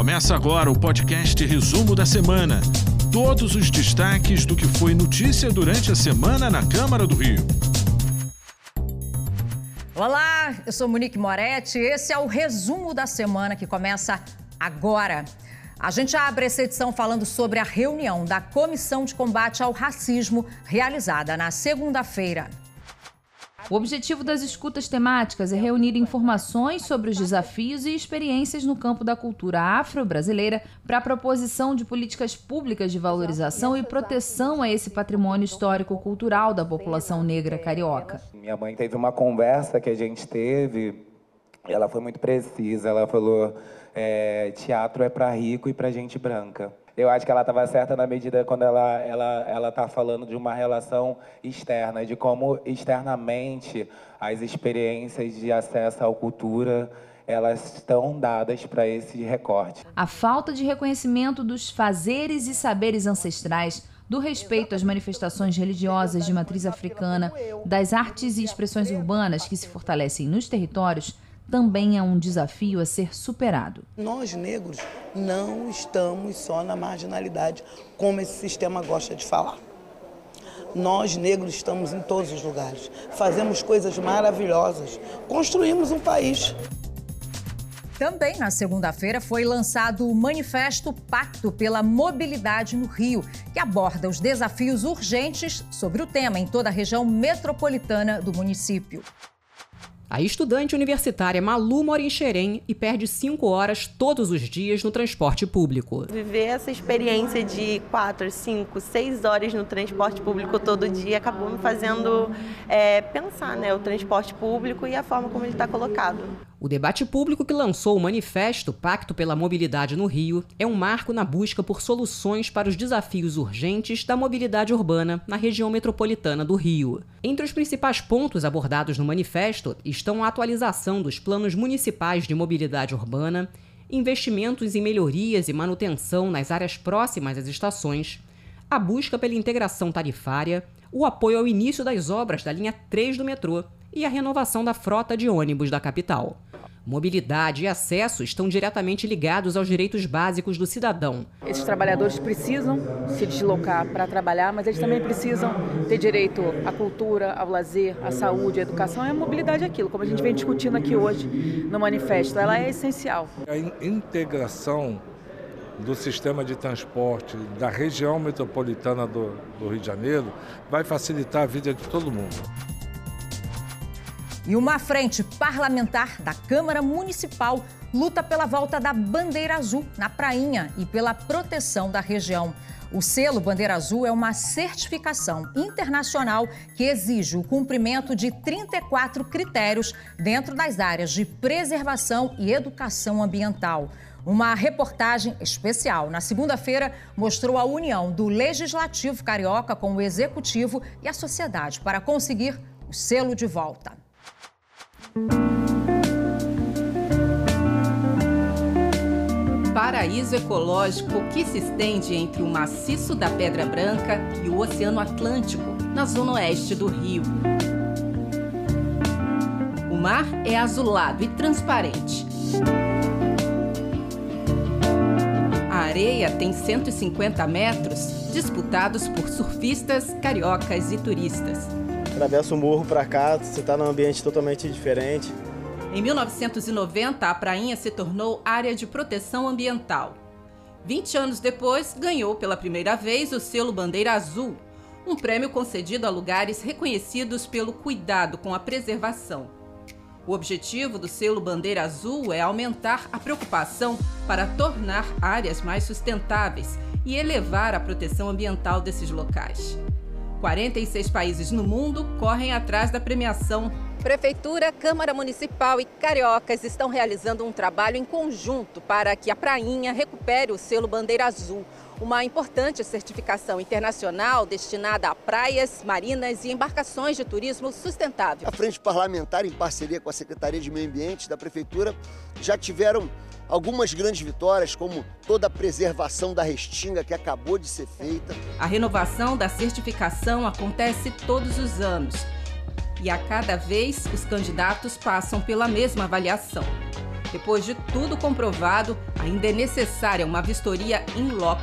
Começa agora o podcast Resumo da Semana. Todos os destaques do que foi notícia durante a semana na Câmara do Rio. Olá, eu sou Monique Moretti. Esse é o resumo da semana que começa agora. A gente abre essa edição falando sobre a reunião da Comissão de Combate ao Racismo realizada na segunda-feira. O objetivo das escutas temáticas é reunir informações sobre os desafios e experiências no campo da cultura afro-brasileira para a proposição de políticas públicas de valorização e proteção a esse patrimônio histórico-cultural da população negra carioca. Minha mãe teve uma conversa que a gente teve, ela foi muito precisa, ela falou é, teatro é para rico e para gente branca. Eu acho que ela estava certa na medida quando ela ela ela está falando de uma relação externa, de como externamente as experiências de acesso à cultura elas estão dadas para esse recorte. A falta de reconhecimento dos fazeres e saberes ancestrais do respeito às manifestações religiosas de matriz africana, das artes e expressões urbanas que se fortalecem nos territórios, também é um desafio a ser superado. Nós, negros, não estamos só na marginalidade, como esse sistema gosta de falar. Nós, negros, estamos em todos os lugares. Fazemos coisas maravilhosas. Construímos um país. Também na segunda-feira foi lançado o Manifesto Pacto pela Mobilidade no Rio, que aborda os desafios urgentes sobre o tema em toda a região metropolitana do município. A estudante universitária Malu mora em Xerém e perde cinco horas todos os dias no transporte público. Viver essa experiência de quatro, cinco, seis horas no transporte público todo dia acabou me fazendo é, pensar né, o transporte público e a forma como ele está colocado. O debate público que lançou o manifesto Pacto pela Mobilidade no Rio é um marco na busca por soluções para os desafios urgentes da mobilidade urbana na região metropolitana do Rio. Entre os principais pontos abordados no manifesto estão a atualização dos planos municipais de mobilidade urbana, investimentos em melhorias e manutenção nas áreas próximas às estações, a busca pela integração tarifária, o apoio ao início das obras da linha 3 do metrô e a renovação da frota de ônibus da capital. Mobilidade e acesso estão diretamente ligados aos direitos básicos do cidadão. Esses trabalhadores precisam se deslocar para trabalhar, mas eles também precisam ter direito à cultura, ao lazer, à saúde, à educação. E a mobilidade é aquilo, como a gente vem discutindo aqui hoje no manifesto, ela é essencial. A integração do sistema de transporte da região metropolitana do, do Rio de Janeiro vai facilitar a vida de todo mundo. E uma frente parlamentar da Câmara Municipal luta pela volta da bandeira azul na Prainha e pela proteção da região. O selo Bandeira Azul é uma certificação internacional que exige o cumprimento de 34 critérios dentro das áreas de preservação e educação ambiental. Uma reportagem especial na segunda-feira mostrou a união do Legislativo Carioca com o Executivo e a sociedade para conseguir o selo de volta. Paraíso ecológico que se estende entre o maciço da Pedra Branca e o Oceano Atlântico, na zona oeste do Rio. O mar é azulado e transparente. A areia tem 150 metros, disputados por surfistas, cariocas e turistas atravessa o morro para cá, você está num ambiente totalmente diferente. Em 1990, a prainha se tornou área de proteção ambiental. 20 anos depois, ganhou pela primeira vez o selo Bandeira Azul, um prêmio concedido a lugares reconhecidos pelo cuidado com a preservação. O objetivo do selo Bandeira Azul é aumentar a preocupação para tornar áreas mais sustentáveis e elevar a proteção ambiental desses locais. 46 países no mundo correm atrás da premiação. Prefeitura, Câmara Municipal e Cariocas estão realizando um trabalho em conjunto para que a Prainha recupere o selo Bandeira Azul, uma importante certificação internacional destinada a praias, marinas e embarcações de turismo sustentável. A Frente Parlamentar, em parceria com a Secretaria de Meio Ambiente da Prefeitura, já tiveram algumas grandes vitórias, como toda a preservação da restinga que acabou de ser feita. A renovação da certificação acontece todos os anos e a cada vez os candidatos passam pela mesma avaliação. Depois de tudo comprovado, ainda é necessária uma vistoria in loco.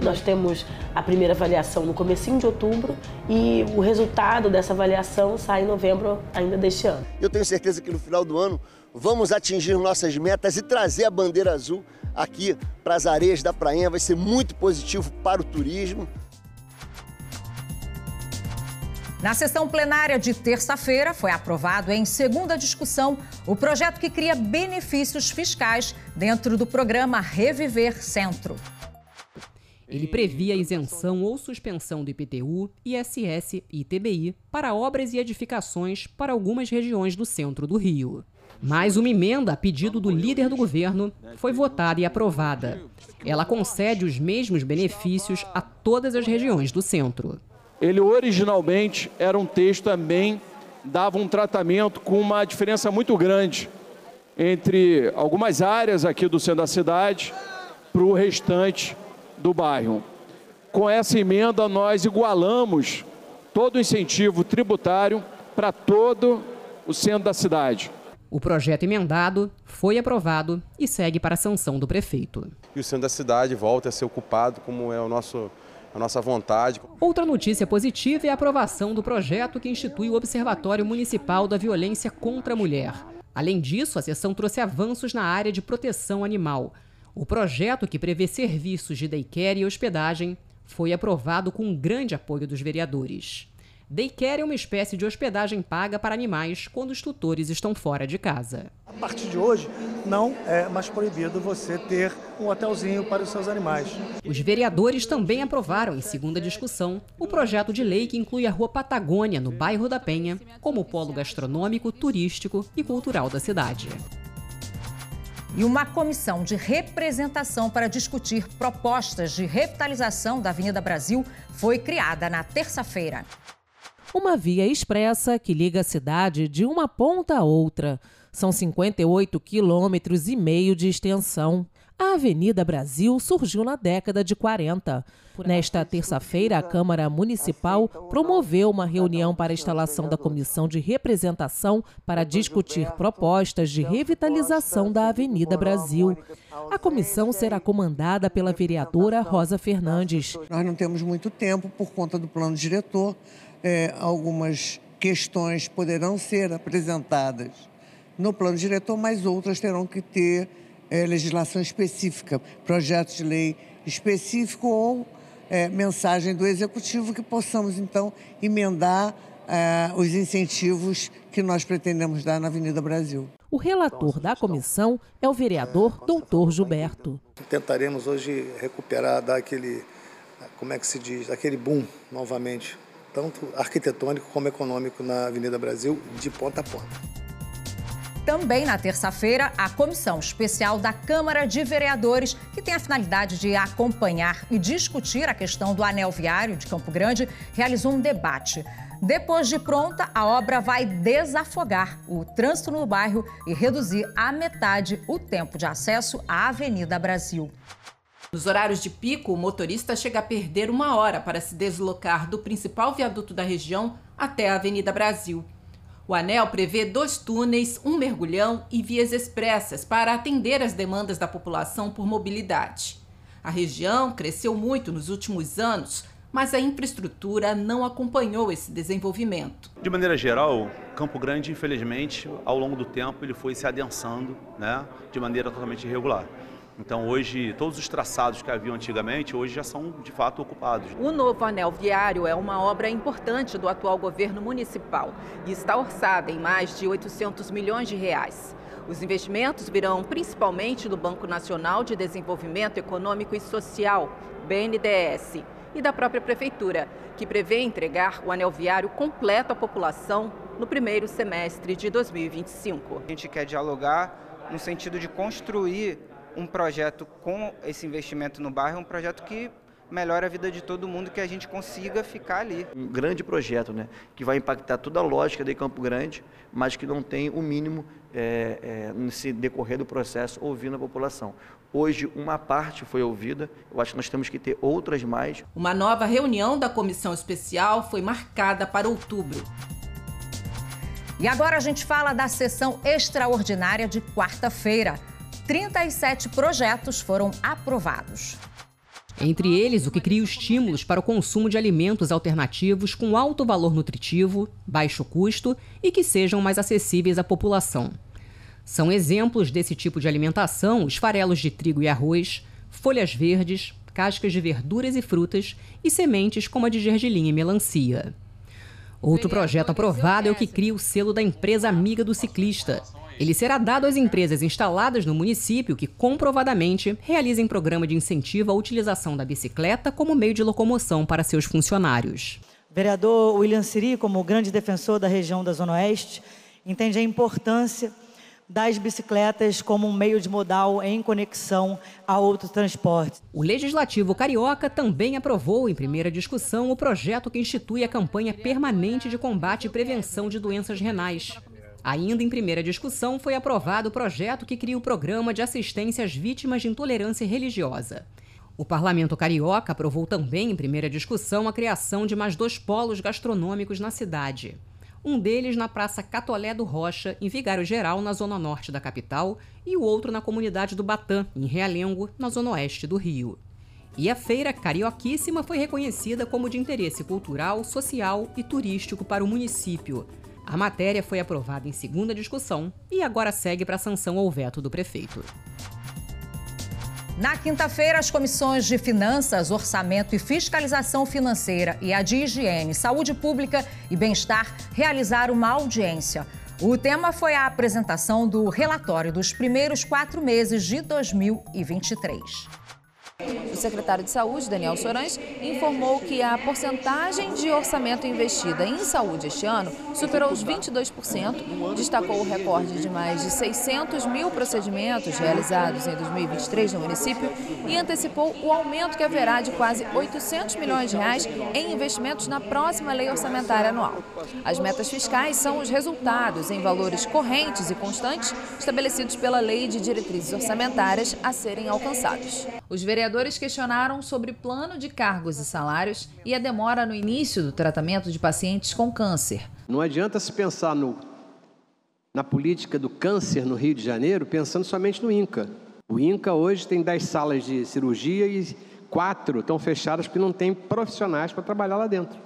Nós temos a primeira avaliação no comecinho de outubro e o resultado dessa avaliação sai em novembro ainda deste ano. Eu tenho certeza que no final do ano vamos atingir nossas metas e trazer a bandeira azul aqui para as areias da Prainha. Vai ser muito positivo para o turismo. Na sessão plenária de terça-feira, foi aprovado em segunda discussão o projeto que cria benefícios fiscais dentro do programa Reviver Centro. Ele previa isenção ou suspensão do IPTU, ISS e ITBI para obras e edificações para algumas regiões do centro do Rio. Mais uma emenda a pedido do líder do governo foi votada e aprovada. Ela concede os mesmos benefícios a todas as regiões do centro. Ele originalmente era um texto também dava um tratamento com uma diferença muito grande entre algumas áreas aqui do centro da cidade para o restante do bairro. Com essa emenda, nós igualamos todo o incentivo tributário para todo o centro da cidade. O projeto emendado foi aprovado e segue para a sanção do prefeito. E o centro da cidade volta a ser ocupado como é o nosso a nossa vontade. Outra notícia positiva é a aprovação do projeto que institui o Observatório Municipal da Violência contra a Mulher. Além disso, a sessão trouxe avanços na área de proteção animal. O projeto, que prevê serviços de daycare e hospedagem, foi aprovado com grande apoio dos vereadores. Daycare é uma espécie de hospedagem paga para animais quando os tutores estão fora de casa. A partir de hoje, não é mais proibido você ter um hotelzinho para os seus animais. Os vereadores também aprovaram, em segunda discussão, o projeto de lei que inclui a Rua Patagônia, no bairro da Penha, como polo gastronômico, turístico e cultural da cidade e uma comissão de representação para discutir propostas de revitalização da Avenida Brasil foi criada na terça-feira uma via expressa que liga a cidade de uma ponta a outra. São 58 quilômetros e meio de extensão. A Avenida Brasil surgiu na década de 40. Nesta terça-feira, a Câmara Municipal promoveu uma reunião para a instalação da Comissão de Representação para discutir propostas de revitalização da Avenida Brasil. A comissão será comandada pela vereadora Rosa Fernandes. Nós não temos muito tempo por conta do plano diretor é, algumas questões poderão ser apresentadas no plano diretor, mas outras terão que ter é, legislação específica, projeto de lei específico ou é, mensagem do executivo que possamos então emendar é, os incentivos que nós pretendemos dar na Avenida Brasil. O relator da comissão é o vereador doutor Gilberto. Tentaremos hoje recuperar, dar aquele, como é que se diz, aquele boom novamente tanto arquitetônico como econômico na Avenida Brasil, de ponta a ponta. Também na terça-feira, a comissão especial da Câmara de Vereadores, que tem a finalidade de acompanhar e discutir a questão do anel viário de Campo Grande, realizou um debate. Depois de pronta, a obra vai desafogar o trânsito no bairro e reduzir à metade o tempo de acesso à Avenida Brasil. Nos horários de pico, o motorista chega a perder uma hora para se deslocar do principal viaduto da região até a Avenida Brasil. O anel prevê dois túneis, um mergulhão e vias expressas para atender às demandas da população por mobilidade. A região cresceu muito nos últimos anos, mas a infraestrutura não acompanhou esse desenvolvimento. De maneira geral, Campo Grande, infelizmente, ao longo do tempo, ele foi se adensando né, de maneira totalmente irregular. Então hoje todos os traçados que haviam antigamente hoje já são de fato ocupados. O novo anel viário é uma obra importante do atual governo municipal e está orçada em mais de 800 milhões de reais. Os investimentos virão principalmente do Banco Nacional de Desenvolvimento Econômico e Social, BNDES, e da própria prefeitura, que prevê entregar o anel viário completo à população no primeiro semestre de 2025. A gente quer dialogar no sentido de construir um projeto com esse investimento no bairro, um projeto que melhora a vida de todo mundo, que a gente consiga ficar ali. Um grande projeto, né, que vai impactar toda a lógica de Campo Grande, mas que não tem o mínimo é, é, nesse decorrer do processo ouvindo a população. Hoje, uma parte foi ouvida, eu acho que nós temos que ter outras mais. Uma nova reunião da comissão especial foi marcada para outubro. E agora a gente fala da sessão extraordinária de quarta-feira. 37 projetos foram aprovados. Entre eles, o que cria estímulos para o consumo de alimentos alternativos com alto valor nutritivo, baixo custo e que sejam mais acessíveis à população. São exemplos desse tipo de alimentação os farelos de trigo e arroz, folhas verdes, cascas de verduras e frutas e sementes como a de gergelim e melancia. Outro projeto aprovado é o que cria o selo da empresa amiga do ciclista. Ele será dado às empresas instaladas no município que comprovadamente realizem programa de incentivo à utilização da bicicleta como meio de locomoção para seus funcionários. O vereador William Siri, como grande defensor da região da Zona Oeste, entende a importância das bicicletas como um meio de modal em conexão a outros transportes. O Legislativo Carioca também aprovou em primeira discussão o projeto que institui a campanha permanente de combate e prevenção de doenças renais. Ainda em primeira discussão foi aprovado o projeto que cria o programa de assistência às vítimas de intolerância religiosa. O Parlamento Carioca aprovou também em primeira discussão a criação de mais dois polos gastronômicos na cidade um deles na Praça Catolé do Rocha, em Vigário Geral, na zona norte da capital, e o outro na comunidade do Batã, em Realengo, na zona oeste do Rio. E a feira carioquíssima foi reconhecida como de interesse cultural, social e turístico para o município. A matéria foi aprovada em segunda discussão e agora segue para a sanção ao veto do prefeito. Na quinta-feira, as comissões de Finanças, Orçamento e Fiscalização Financeira e a de Higiene, Saúde Pública e Bem-Estar realizaram uma audiência. O tema foi a apresentação do relatório dos primeiros quatro meses de 2023. O secretário de Saúde, Daniel Sorães, informou que a porcentagem de orçamento investida em saúde este ano superou os 22%, destacou o recorde de mais de 600 mil procedimentos realizados em 2023 no município e antecipou o aumento que haverá de quase 800 milhões de reais em investimentos na próxima lei orçamentária anual. As metas fiscais são os resultados em valores correntes e constantes estabelecidos pela Lei de Diretrizes Orçamentárias a serem alcançados. Os vereadores questionaram sobre plano de cargos e salários e a demora no início do tratamento de pacientes com câncer. Não adianta se pensar no, na política do câncer no Rio de Janeiro pensando somente no INCA. O INCA hoje tem 10 salas de cirurgia e quatro estão fechadas porque não tem profissionais para trabalhar lá dentro.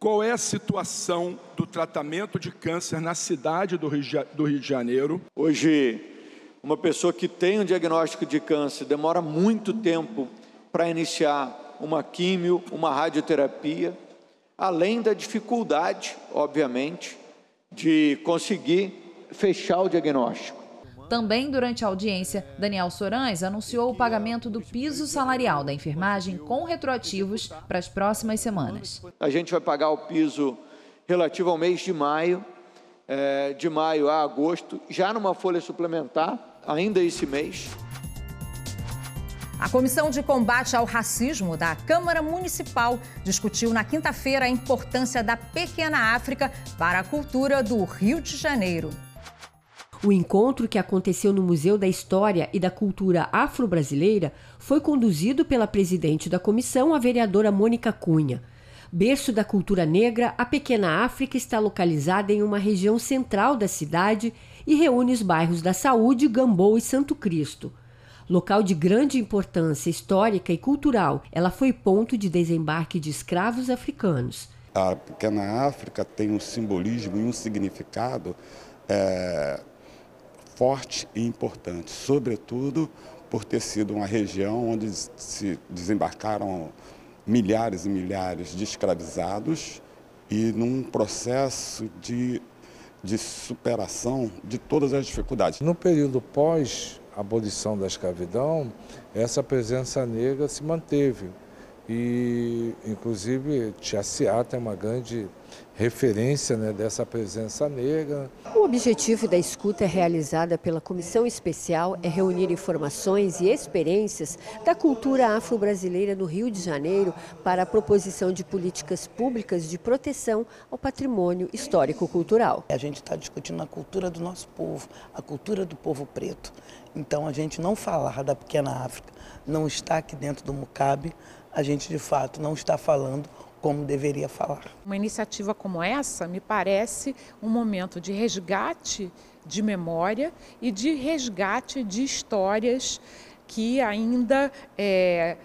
Qual é a situação do tratamento de câncer na cidade do Rio de Janeiro? Hoje, uma pessoa que tem um diagnóstico de câncer demora muito tempo para iniciar uma químio, uma radioterapia, além da dificuldade, obviamente, de conseguir fechar o diagnóstico. Também durante a audiência, Daniel Sorães anunciou o pagamento do piso salarial da enfermagem com retroativos para as próximas semanas. A gente vai pagar o piso relativo ao mês de maio, é, de maio a agosto, já numa folha suplementar, ainda esse mês. A Comissão de Combate ao Racismo da Câmara Municipal discutiu na quinta-feira a importância da Pequena África para a cultura do Rio de Janeiro. O encontro que aconteceu no Museu da História e da Cultura Afro-Brasileira foi conduzido pela presidente da comissão, a vereadora Mônica Cunha. Berço da cultura negra, a Pequena África está localizada em uma região central da cidade e reúne os bairros da Saúde, Gamboa e Santo Cristo. Local de grande importância histórica e cultural, ela foi ponto de desembarque de escravos africanos. A Pequena África tem um simbolismo e um significado é, forte e importante, sobretudo por ter sido uma região onde se desembarcaram milhares e milhares de escravizados e num processo de, de superação de todas as dificuldades. No período pós abolição da escravidão, essa presença negra se manteve. E, inclusive, Tiaciá tem uma grande referência né, dessa presença negra. O objetivo da escuta realizada pela Comissão Especial é reunir informações e experiências da cultura afro-brasileira no Rio de Janeiro para a proposição de políticas públicas de proteção ao patrimônio histórico-cultural. A gente está discutindo a cultura do nosso povo, a cultura do povo preto. Então, a gente não falar da pequena África não está aqui dentro do MUCAB, a gente de fato não está falando como deveria falar. Uma iniciativa como essa me parece um momento de resgate de memória e de resgate de histórias que ainda é,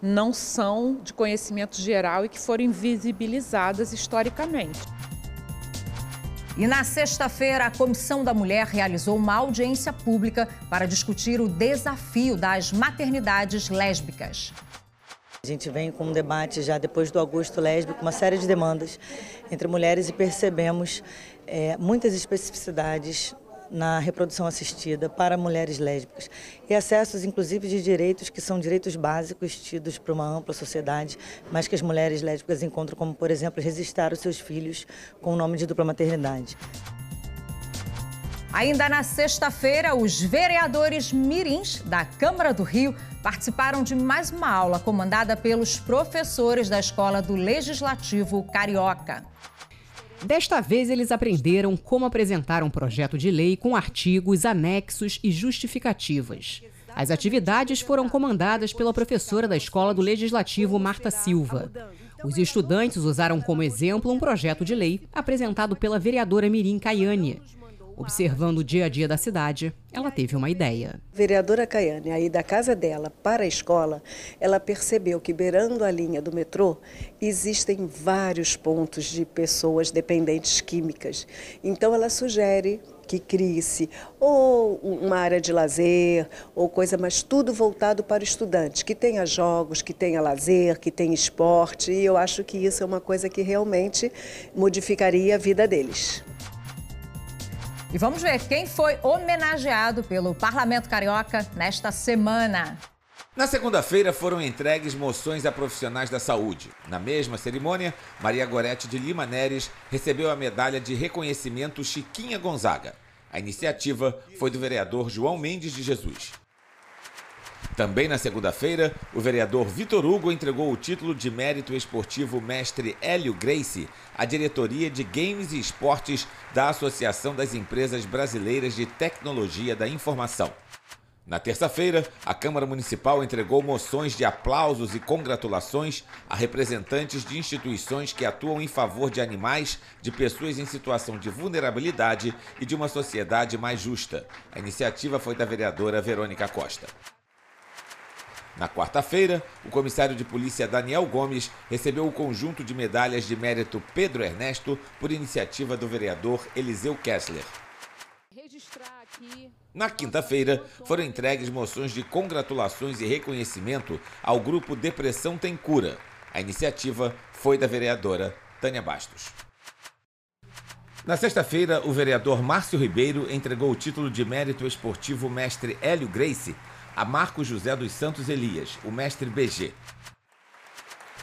não são de conhecimento geral e que foram invisibilizadas historicamente. E na sexta-feira, a Comissão da Mulher realizou uma audiência pública para discutir o desafio das maternidades lésbicas. A gente vem com um debate já depois do agosto lésbico, uma série de demandas entre mulheres e percebemos é, muitas especificidades na reprodução assistida para mulheres lésbicas e acessos, inclusive, de direitos que são direitos básicos tidos para uma ampla sociedade, mas que as mulheres lésbicas encontram, como, por exemplo, registrar os seus filhos com o nome de dupla maternidade. Ainda na sexta-feira, os vereadores mirins da Câmara do Rio participaram de mais uma aula comandada pelos professores da Escola do Legislativo Carioca. Desta vez, eles aprenderam como apresentar um projeto de lei com artigos, anexos e justificativas. As atividades foram comandadas pela professora da Escola do Legislativo, Marta Silva. Os estudantes usaram como exemplo um projeto de lei apresentado pela vereadora Mirim Caiane. Observando o dia a dia da cidade, ela teve uma ideia. Vereadora Caiane, aí da casa dela para a escola, ela percebeu que beirando a linha do metrô existem vários pontos de pessoas dependentes químicas. Então ela sugere que crie-se ou uma área de lazer ou coisa, mas tudo voltado para o estudante, que tenha jogos, que tenha lazer, que tenha esporte, e eu acho que isso é uma coisa que realmente modificaria a vida deles. E vamos ver quem foi homenageado pelo Parlamento Carioca nesta semana. Na segunda-feira foram entregues moções a profissionais da saúde. Na mesma cerimônia, Maria Gorete de Lima Neres recebeu a medalha de reconhecimento Chiquinha Gonzaga. A iniciativa foi do vereador João Mendes de Jesus. Também na segunda-feira, o vereador Vitor Hugo entregou o título de mérito esportivo mestre Hélio Grace à diretoria de Games e Esportes da Associação das Empresas Brasileiras de Tecnologia da Informação. Na terça-feira, a Câmara Municipal entregou moções de aplausos e congratulações a representantes de instituições que atuam em favor de animais, de pessoas em situação de vulnerabilidade e de uma sociedade mais justa. A iniciativa foi da vereadora Verônica Costa. Na quarta-feira, o comissário de polícia Daniel Gomes recebeu o conjunto de medalhas de mérito Pedro Ernesto por iniciativa do vereador Eliseu Kessler. Na quinta-feira, foram entregues moções de congratulações e reconhecimento ao grupo Depressão Tem Cura. A iniciativa foi da vereadora Tânia Bastos. Na sexta-feira, o vereador Márcio Ribeiro entregou o título de mérito esportivo mestre Hélio Grace a Marcos José dos Santos Elias, o mestre BG.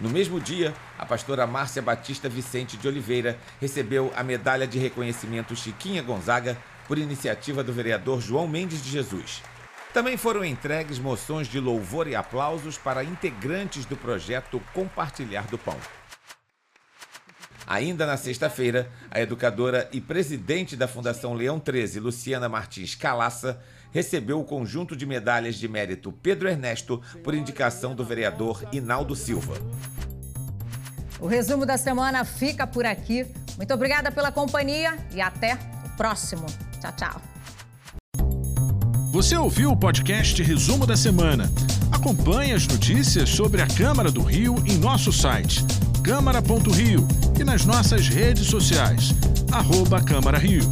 No mesmo dia, a pastora Márcia Batista Vicente de Oliveira recebeu a medalha de reconhecimento Chiquinha Gonzaga por iniciativa do vereador João Mendes de Jesus. Também foram entregues moções de louvor e aplausos para integrantes do projeto Compartilhar do Pão. Ainda na sexta-feira, a educadora e presidente da Fundação Leão 13, Luciana Martins Calaça, recebeu o conjunto de medalhas de mérito Pedro Ernesto por indicação do vereador Inaldo Silva. O resumo da semana fica por aqui. Muito obrigada pela companhia e até o próximo. Tchau, tchau. Você ouviu o podcast Resumo da Semana? Acompanhe as notícias sobre a Câmara do Rio em nosso site câmara.rio e nas nossas redes sociais, arroba Câmara Rio.